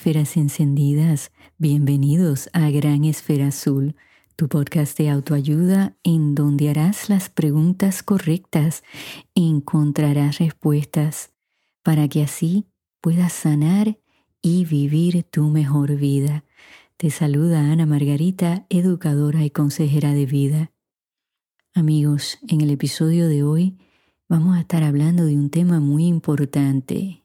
Esferas encendidas, bienvenidos a Gran Esfera Azul, tu podcast de autoayuda en donde harás las preguntas correctas encontrarás respuestas para que así puedas sanar y vivir tu mejor vida. Te saluda Ana Margarita, educadora y consejera de vida. Amigos, en el episodio de hoy vamos a estar hablando de un tema muy importante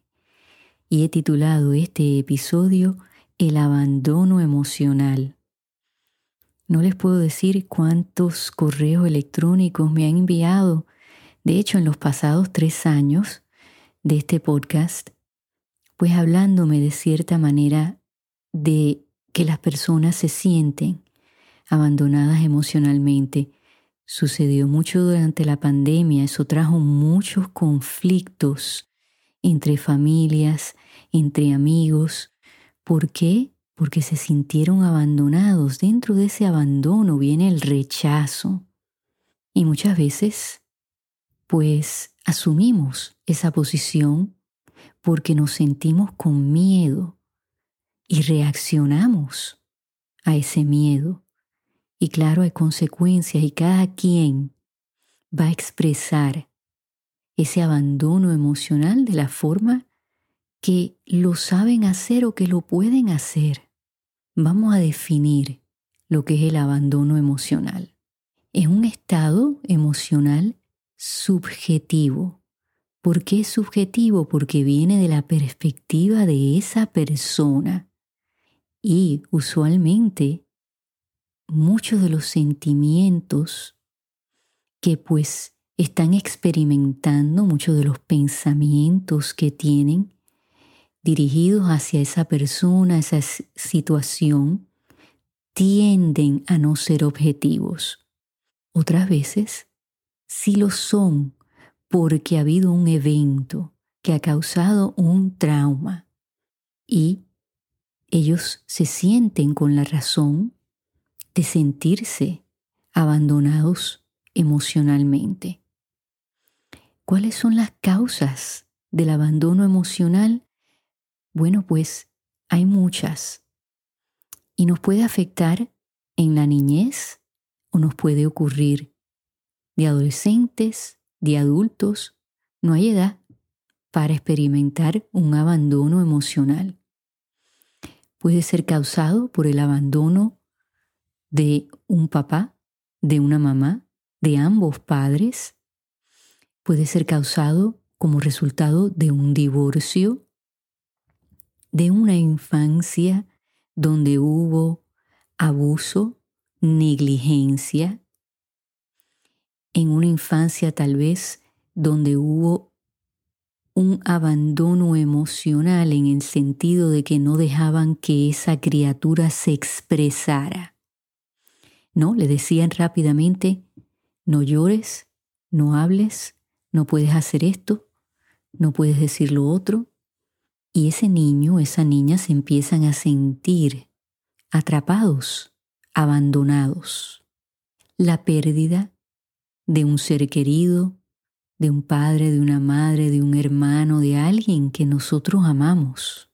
y he titulado este episodio El abandono emocional. No les puedo decir cuántos correos electrónicos me han enviado. De hecho, en los pasados tres años de este podcast, pues hablándome de cierta manera de que las personas se sienten abandonadas emocionalmente. Sucedió mucho durante la pandemia, eso trajo muchos conflictos entre familias, entre amigos. ¿Por qué? Porque se sintieron abandonados. Dentro de ese abandono viene el rechazo. Y muchas veces, pues, asumimos esa posición porque nos sentimos con miedo y reaccionamos a ese miedo. Y claro, hay consecuencias y cada quien va a expresar ese abandono emocional de la forma que lo saben hacer o que lo pueden hacer. Vamos a definir lo que es el abandono emocional. Es un estado emocional subjetivo. ¿Por qué es subjetivo? Porque viene de la perspectiva de esa persona. Y usualmente muchos de los sentimientos que pues están experimentando muchos de los pensamientos que tienen dirigidos hacia esa persona, esa situación, tienden a no ser objetivos. Otras veces sí lo son porque ha habido un evento que ha causado un trauma y ellos se sienten con la razón de sentirse abandonados emocionalmente. ¿Cuáles son las causas del abandono emocional? Bueno, pues hay muchas. Y nos puede afectar en la niñez o nos puede ocurrir de adolescentes, de adultos. No hay edad para experimentar un abandono emocional. Puede ser causado por el abandono de un papá, de una mamá, de ambos padres, puede ser causado como resultado de un divorcio, de una infancia donde hubo abuso, negligencia, en una infancia tal vez donde hubo un abandono emocional en el sentido de que no dejaban que esa criatura se expresara. No, le decían rápidamente, no llores, no hables, no puedes hacer esto, no puedes decir lo otro. Y ese niño, esa niña se empiezan a sentir atrapados, abandonados. La pérdida de un ser querido, de un padre, de una madre, de un hermano, de alguien que nosotros amamos.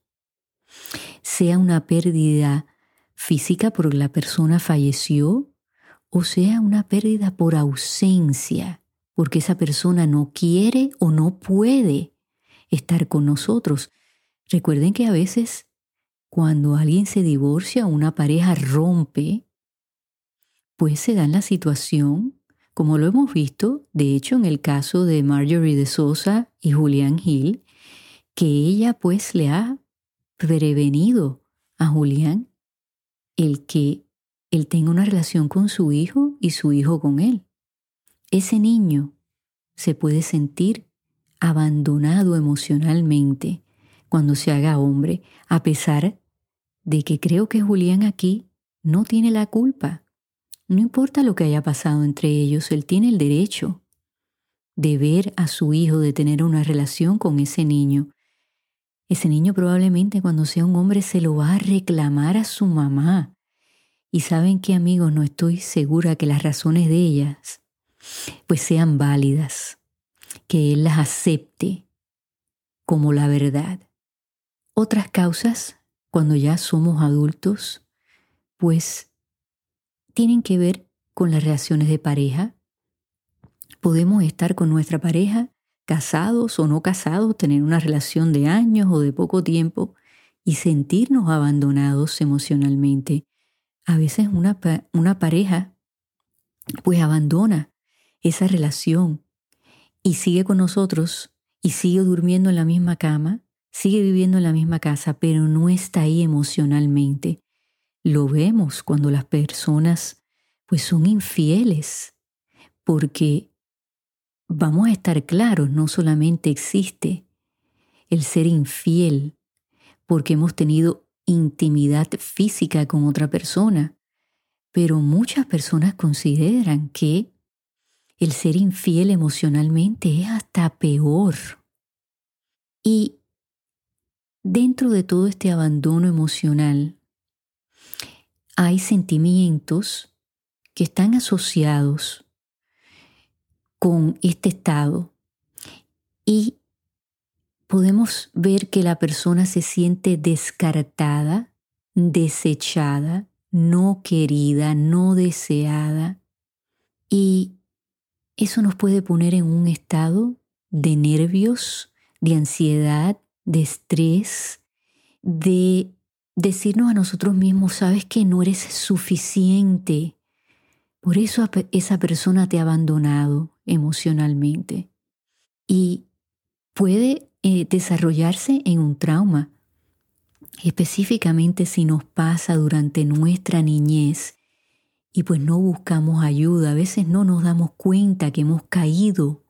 Sea una pérdida física porque la persona falleció o sea una pérdida por ausencia porque esa persona no quiere o no puede estar con nosotros. Recuerden que a veces cuando alguien se divorcia o una pareja rompe, pues se da la situación, como lo hemos visto, de hecho en el caso de Marjorie de Sosa y Julián Hill, que ella pues le ha prevenido a Julián el que él tenga una relación con su hijo y su hijo con él ese niño se puede sentir abandonado emocionalmente cuando se haga hombre, a pesar de que creo que Julián aquí no tiene la culpa. No importa lo que haya pasado entre ellos, él tiene el derecho de ver a su hijo, de tener una relación con ese niño. Ese niño probablemente cuando sea un hombre se lo va a reclamar a su mamá. Y saben qué amigos, no estoy segura que las razones de ellas pues sean válidas, que Él las acepte como la verdad. Otras causas cuando ya somos adultos, pues tienen que ver con las relaciones de pareja. Podemos estar con nuestra pareja casados o no casados, tener una relación de años o de poco tiempo y sentirnos abandonados emocionalmente. A veces una, una pareja pues abandona esa relación y sigue con nosotros y sigue durmiendo en la misma cama, sigue viviendo en la misma casa, pero no está ahí emocionalmente. Lo vemos cuando las personas pues son infieles, porque vamos a estar claros, no solamente existe el ser infiel porque hemos tenido intimidad física con otra persona, pero muchas personas consideran que el ser infiel emocionalmente es hasta peor. Y dentro de todo este abandono emocional hay sentimientos que están asociados con este estado y podemos ver que la persona se siente descartada, desechada, no querida, no deseada y eso nos puede poner en un estado de nervios, de ansiedad, de estrés, de decirnos a nosotros mismos, sabes que no eres suficiente, por eso esa persona te ha abandonado emocionalmente. Y puede eh, desarrollarse en un trauma, específicamente si nos pasa durante nuestra niñez y pues no buscamos ayuda, a veces no nos damos cuenta que hemos caído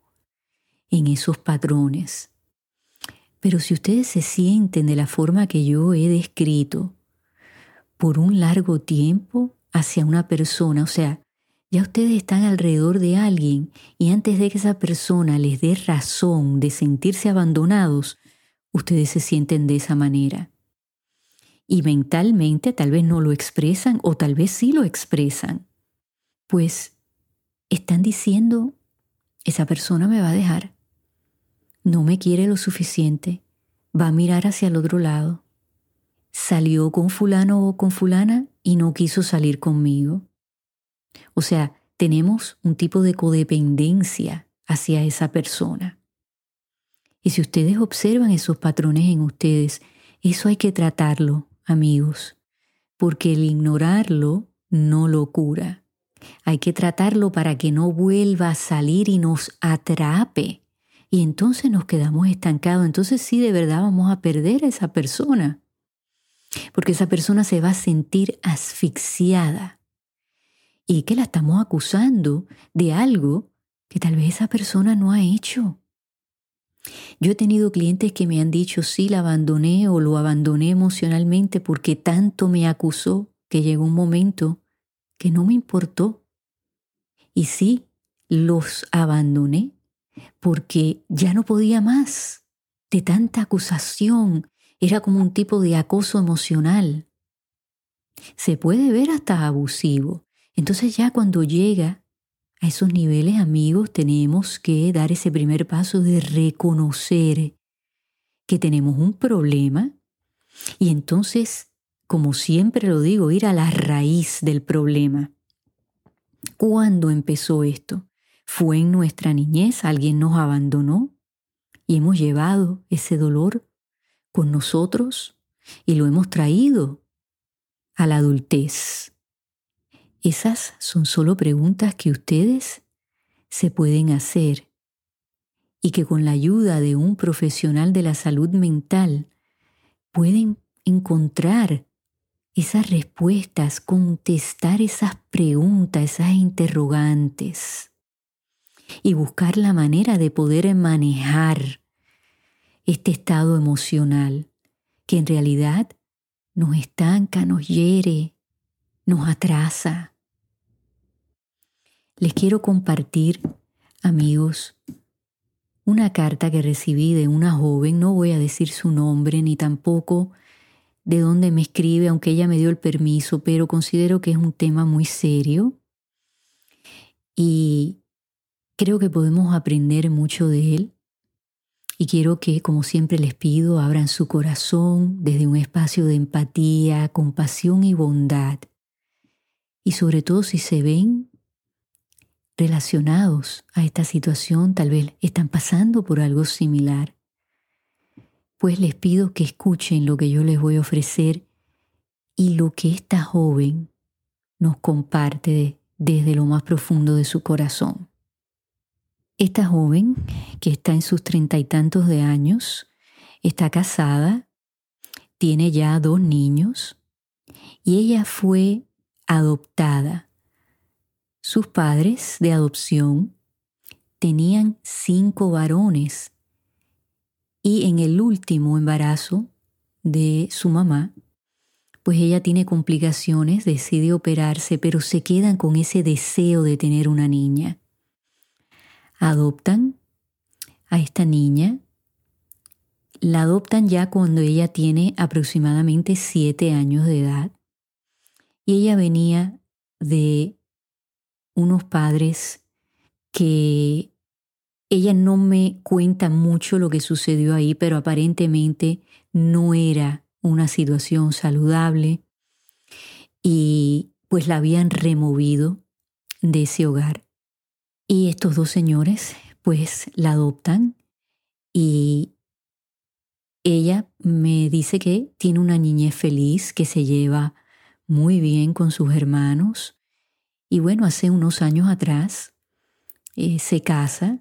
en esos patrones. Pero si ustedes se sienten de la forma que yo he descrito por un largo tiempo hacia una persona, o sea, ya ustedes están alrededor de alguien y antes de que esa persona les dé razón de sentirse abandonados, ustedes se sienten de esa manera. Y mentalmente tal vez no lo expresan o tal vez sí lo expresan. Pues están diciendo, esa persona me va a dejar, no me quiere lo suficiente, va a mirar hacia el otro lado, salió con fulano o con fulana y no quiso salir conmigo. O sea, tenemos un tipo de codependencia hacia esa persona. Y si ustedes observan esos patrones en ustedes, eso hay que tratarlo, amigos, porque el ignorarlo no lo cura. Hay que tratarlo para que no vuelva a salir y nos atrape. Y entonces nos quedamos estancados. Entonces sí, de verdad vamos a perder a esa persona. Porque esa persona se va a sentir asfixiada y que la estamos acusando de algo que tal vez esa persona no ha hecho. Yo he tenido clientes que me han dicho, sí, la abandoné o lo abandoné emocionalmente porque tanto me acusó que llegó un momento que no me importó. Y sí, los abandoné porque ya no podía más de tanta acusación. Era como un tipo de acoso emocional. Se puede ver hasta abusivo, entonces ya cuando llega a esos niveles amigos tenemos que dar ese primer paso de reconocer que tenemos un problema y entonces, como siempre lo digo, ir a la raíz del problema. ¿Cuándo empezó esto? ¿Fue en nuestra niñez? ¿Alguien nos abandonó? Y hemos llevado ese dolor con nosotros y lo hemos traído a la adultez. Esas son solo preguntas que ustedes se pueden hacer y que con la ayuda de un profesional de la salud mental pueden encontrar esas respuestas, contestar esas preguntas, esas interrogantes y buscar la manera de poder manejar este estado emocional que en realidad nos estanca, nos hiere, nos atrasa les quiero compartir, amigos, una carta que recibí de una joven, no voy a decir su nombre ni tampoco de dónde me escribe, aunque ella me dio el permiso, pero considero que es un tema muy serio y creo que podemos aprender mucho de él. Y quiero que, como siempre les pido, abran su corazón desde un espacio de empatía, compasión y bondad. Y sobre todo si se ven relacionados a esta situación, tal vez están pasando por algo similar, pues les pido que escuchen lo que yo les voy a ofrecer y lo que esta joven nos comparte desde lo más profundo de su corazón. Esta joven, que está en sus treinta y tantos de años, está casada, tiene ya dos niños y ella fue adoptada. Sus padres de adopción tenían cinco varones y en el último embarazo de su mamá, pues ella tiene complicaciones, decide operarse, pero se quedan con ese deseo de tener una niña adoptan a esta niña. La adoptan ya cuando ella tiene aproximadamente siete años de edad. Y ella venía de unos padres que ella no me cuenta mucho lo que sucedió ahí, pero aparentemente no era una situación saludable y pues la habían removido de ese hogar. Y estos dos señores pues la adoptan y ella me dice que tiene una niñez feliz, que se lleva muy bien con sus hermanos. Y bueno, hace unos años atrás eh, se casa.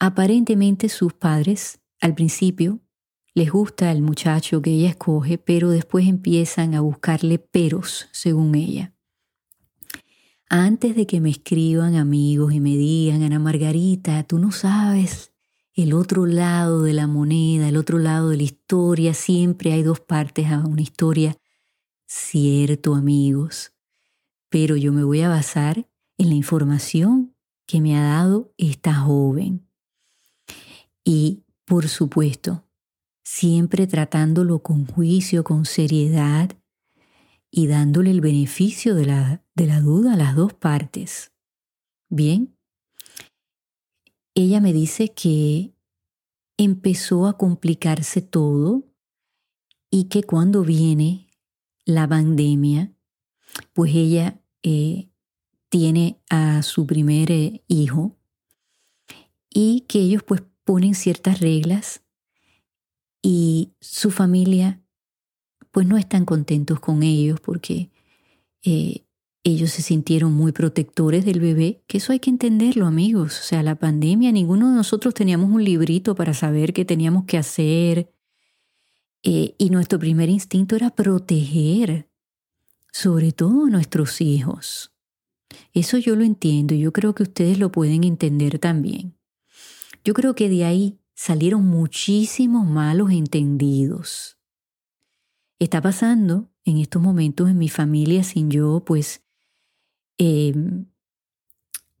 Aparentemente sus padres al principio les gusta el muchacho que ella escoge, pero después empiezan a buscarle peros, según ella. Antes de que me escriban amigos y me digan, Ana Margarita, tú no sabes el otro lado de la moneda, el otro lado de la historia, siempre hay dos partes a una historia. Cierto, amigos, pero yo me voy a basar en la información que me ha dado esta joven. Y, por supuesto, siempre tratándolo con juicio, con seriedad, y dándole el beneficio de la, de la duda a las dos partes. Bien, ella me dice que empezó a complicarse todo y que cuando viene la pandemia, pues ella eh, tiene a su primer eh, hijo y que ellos pues ponen ciertas reglas y su familia pues no están contentos con ellos porque eh, ellos se sintieron muy protectores del bebé, que eso hay que entenderlo amigos, o sea, la pandemia, ninguno de nosotros teníamos un librito para saber qué teníamos que hacer y nuestro primer instinto era proteger, sobre todo nuestros hijos. Eso yo lo entiendo y yo creo que ustedes lo pueden entender también. Yo creo que de ahí salieron muchísimos malos entendidos está pasando en estos momentos en mi familia sin yo pues eh,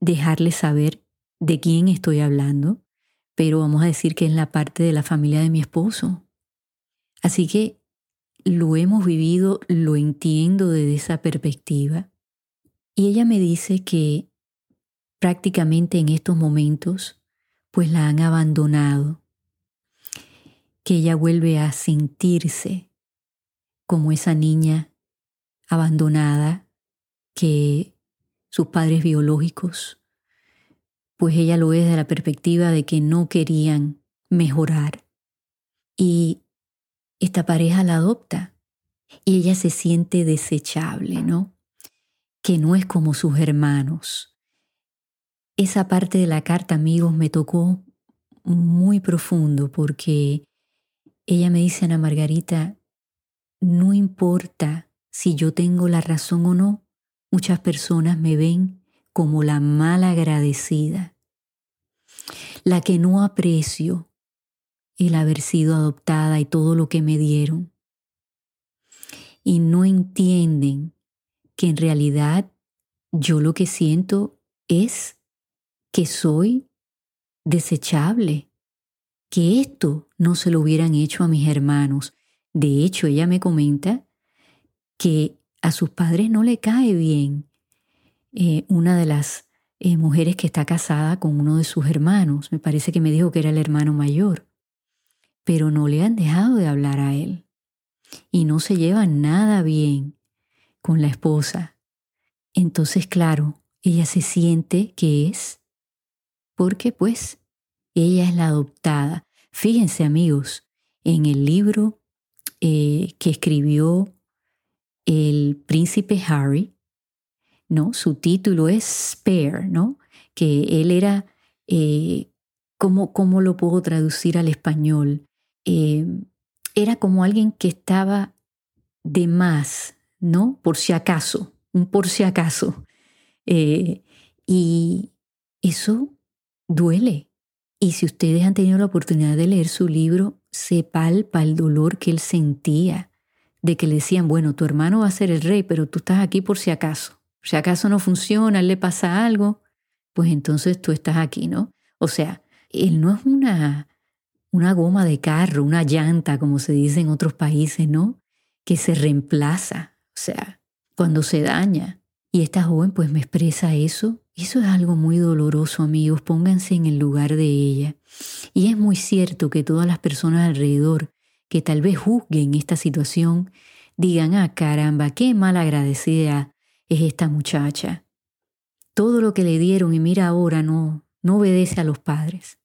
dejarles saber de quién estoy hablando, pero vamos a decir que es la parte de la familia de mi esposo. Así que lo hemos vivido, lo entiendo desde esa perspectiva. Y ella me dice que prácticamente en estos momentos pues la han abandonado, que ella vuelve a sentirse como esa niña abandonada que sus padres biológicos, pues ella lo es de la perspectiva de que no querían mejorar. Y esta pareja la adopta y ella se siente desechable, ¿no? Que no es como sus hermanos. Esa parte de la carta, amigos, me tocó muy profundo porque ella me dice, Ana Margarita, no importa si yo tengo la razón o no, muchas personas me ven como la mal agradecida, la que no aprecio el haber sido adoptada y todo lo que me dieron. Y no entienden que en realidad yo lo que siento es que soy desechable, que esto no se lo hubieran hecho a mis hermanos, de hecho, ella me comenta que a sus padres no le cae bien eh, una de las eh, mujeres que está casada con uno de sus hermanos. Me parece que me dijo que era el hermano mayor. Pero no le han dejado de hablar a él. Y no se lleva nada bien con la esposa. Entonces, claro, ella se siente que es, porque pues ella es la adoptada. Fíjense amigos, en el libro eh, que escribió el príncipe Harry, ¿no? Su título es Spare, ¿no? Que él era, eh, ¿cómo, lo puedo traducir al español? Eh, era como alguien que estaba de más, ¿no? Por si acaso, un por si acaso. Eh, y eso duele. Y si ustedes han tenido la oportunidad de leer su libro, se palpa el dolor que él sentía de que le decían, bueno, tu hermano va a ser el rey, pero tú estás aquí por si acaso. Si acaso no funciona, le pasa algo, pues entonces tú estás aquí, ¿no? O sea, él no es una, una goma de carro, una llanta, como se dice en otros países, ¿no? Que se reemplaza, o sea, cuando se daña. Y esta joven pues me expresa eso. Eso es algo muy doloroso, amigos. Pónganse en el lugar de ella. Y es muy cierto que todas las personas alrededor que tal vez juzguen esta situación digan, ah, caramba, qué mal agradecida es esta muchacha. Todo lo que le dieron y mira ahora no, no obedece a los padres,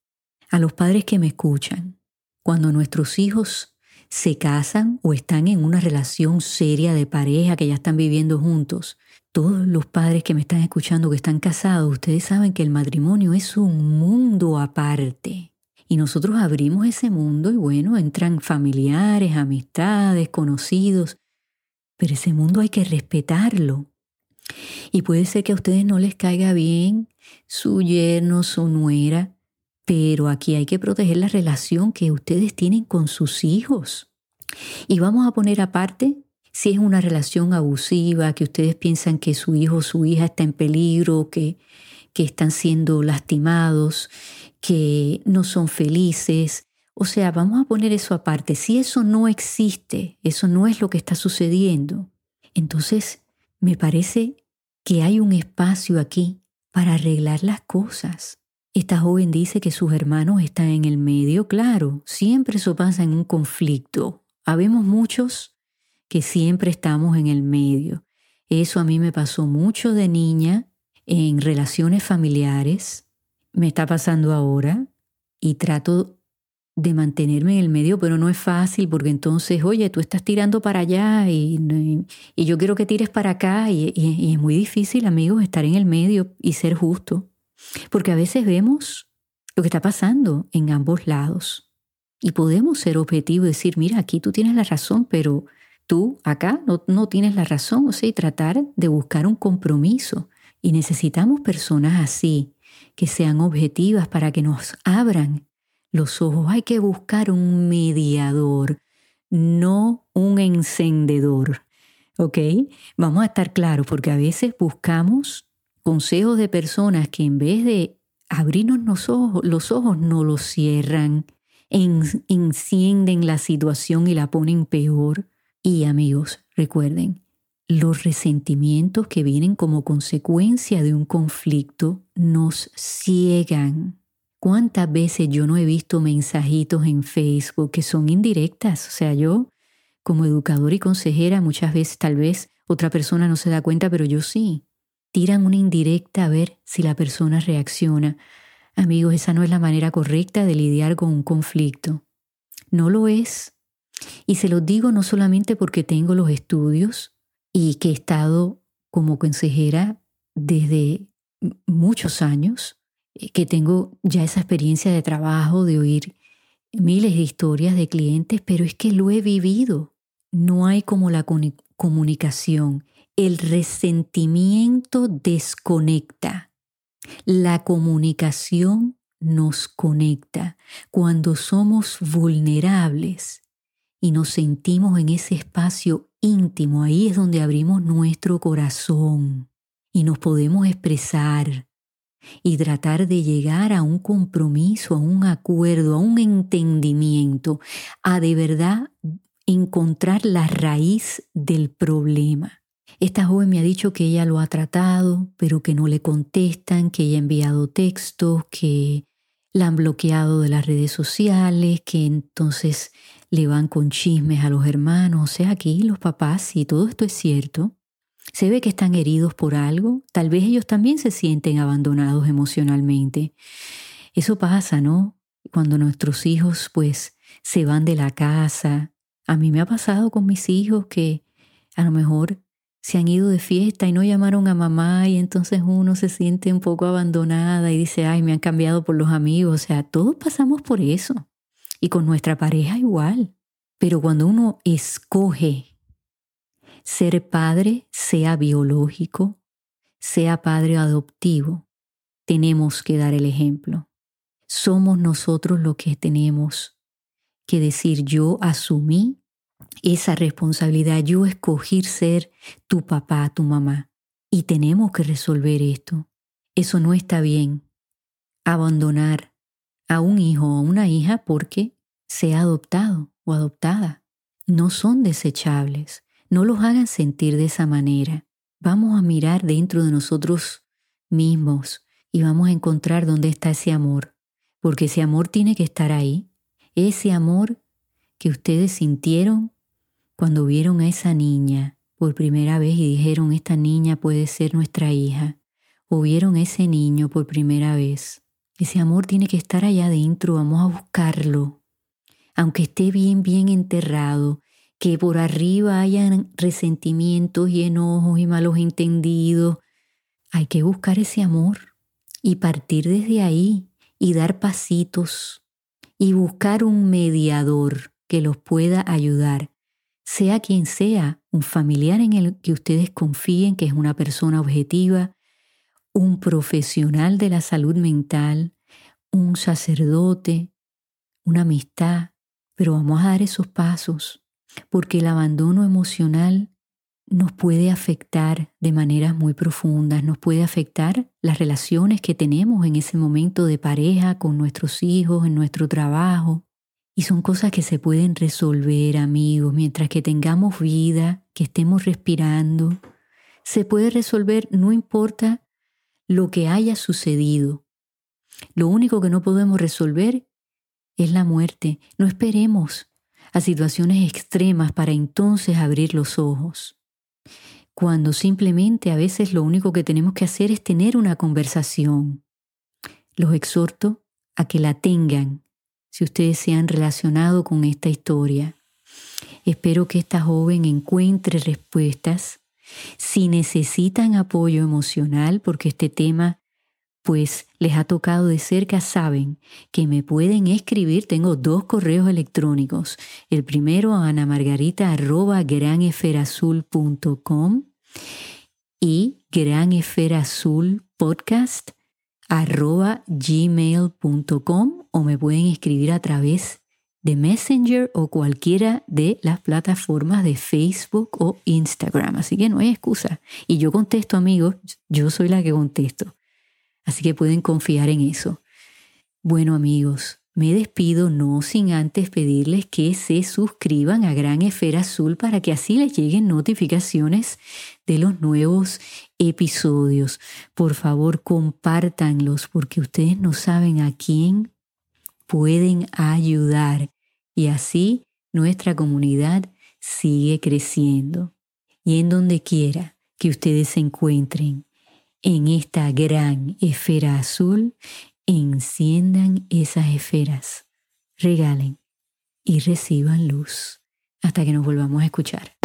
a los padres que me escuchan. Cuando nuestros hijos se casan o están en una relación seria de pareja que ya están viviendo juntos, todos los padres que me están escuchando que están casados, ustedes saben que el matrimonio es un mundo aparte. Y nosotros abrimos ese mundo y bueno, entran familiares, amistades, conocidos, pero ese mundo hay que respetarlo. Y puede ser que a ustedes no les caiga bien su yerno, su nuera, pero aquí hay que proteger la relación que ustedes tienen con sus hijos. Y vamos a poner aparte si es una relación abusiva, que ustedes piensan que su hijo o su hija está en peligro, que, que están siendo lastimados, que no son felices. O sea, vamos a poner eso aparte. Si eso no existe, eso no es lo que está sucediendo, entonces me parece que hay un espacio aquí para arreglar las cosas. Esta joven dice que sus hermanos están en el medio, claro, siempre eso pasa en un conflicto. Habemos muchos que siempre estamos en el medio. Eso a mí me pasó mucho de niña en relaciones familiares, me está pasando ahora y trato de mantenerme en el medio, pero no es fácil porque entonces, oye, tú estás tirando para allá y, yo quiero que tires para acá y, es muy difícil, amigos, estar en el medio y ser justo, porque a veces vemos lo que está pasando en ambos lados y podemos ser objetivos y decir, mira, aquí tú tienes la razón, pero tú acá no, no tienes la razón, o sea, y tratar de buscar un compromiso. Y necesitamos personas así, que sean objetivas para que nos abran los ojos. Hay que buscar un mediador, no un encendedor. ¿Ok? Vamos a estar claros porque a veces buscamos consejos de personas que en vez de abrirnos los ojos, los ojos no los cierran, encienden la situación y la ponen peor. Y amigos, recuerden, los resentimientos que vienen como consecuencia de un conflicto nos ciegan. ¿Cuántas veces yo no he visto mensajitos en Facebook que son indirectas? O sea, yo como educadora y consejera muchas veces tal vez otra persona no se da cuenta, pero yo sí. Tiran una indirecta a ver si la persona reacciona. Amigos, esa no es la manera correcta de lidiar con un conflicto. No lo es. Y se lo digo no solamente porque tengo los estudios y que he estado como consejera desde muchos años, eh, que tengo ya esa experiencia de trabajo, de oír miles de historias de clientes, pero es que lo he vivido. No hay como la comunicación. El resentimiento desconecta. La comunicación nos conecta. Cuando somos vulnerables y nos sentimos en ese espacio íntimo, ahí es donde abrimos nuestro corazón y nos podemos expresar, y tratar de llegar a un compromiso, a un acuerdo, a un entendimiento, a de verdad encontrar la raíz del problema. Esta joven me ha dicho que ella lo ha tratado, pero que no le contestan, que ella ha enviado textos, que la han bloqueado de las redes sociales, que entonces le van con chismes a los hermanos. O sea, aquí los papás, si todo esto es cierto, se ve que están heridos por algo, tal vez ellos también se sienten abandonados emocionalmente. Eso pasa, ¿no? Cuando nuestros hijos pues se van de la casa. A mí me ha pasado con mis hijos que a lo mejor se han ido de fiesta y no llamaron a mamá y entonces uno se siente un poco abandonada y dice, ay, me han cambiado por los amigos. O sea, todos pasamos por eso. Y con nuestra pareja igual. Pero cuando uno escoge ser padre, sea biológico, sea padre adoptivo, tenemos que dar el ejemplo. Somos nosotros los que tenemos que decir yo asumí esa responsabilidad. Yo escogí ser tu papá, tu mamá. Y tenemos que resolver esto. Eso no está bien. Abandonar a un hijo o a una hija porque sea adoptado o adoptada. No son desechables. No los hagan sentir de esa manera. Vamos a mirar dentro de nosotros mismos y vamos a encontrar dónde está ese amor. Porque ese amor tiene que estar ahí. Ese amor que ustedes sintieron cuando vieron a esa niña por primera vez y dijeron, esta niña puede ser nuestra hija, o vieron a ese niño por primera vez, ese amor tiene que estar allá adentro, vamos a buscarlo. Aunque esté bien, bien enterrado, que por arriba hayan resentimientos y enojos y malos entendidos, hay que buscar ese amor y partir desde ahí y dar pasitos y buscar un mediador que los pueda ayudar sea quien sea, un familiar en el que ustedes confíen que es una persona objetiva, un profesional de la salud mental, un sacerdote, una amistad, pero vamos a dar esos pasos, porque el abandono emocional nos puede afectar de maneras muy profundas, nos puede afectar las relaciones que tenemos en ese momento de pareja, con nuestros hijos, en nuestro trabajo, y son cosas que se pueden resolver, amigos, mientras que tengamos vida, que estemos respirando. Se puede resolver, no importa lo que haya sucedido. Lo único que no podemos resolver es la muerte. No esperemos a situaciones extremas para entonces abrir los ojos. Cuando simplemente a veces lo único que tenemos que hacer es tener una conversación. Los exhorto a que la tengan si ustedes se han relacionado con esta historia. Espero que esta joven encuentre respuestas. Si necesitan apoyo emocional, porque este tema pues les ha tocado de cerca, saben que me pueden escribir. Tengo dos correos electrónicos. El primero a anamargarita.granesferazul.com y granesferazulpodcast arroba gmail.com o me pueden escribir a través de Messenger o cualquiera de las plataformas de Facebook o Instagram. Así que no hay excusa. Y yo contesto, amigos, yo soy la que contesto. Así que pueden confiar en eso. Bueno, amigos, me despido no sin antes pedirles que se suscriban a Gran Esfera Azul para que así les lleguen notificaciones de los nuevos episodios. Por favor, compártanlos porque ustedes no saben a quién pueden ayudar y así nuestra comunidad sigue creciendo. Y en donde quiera que ustedes se encuentren en esta gran esfera azul, enciendan esas esferas, regalen y reciban luz hasta que nos volvamos a escuchar.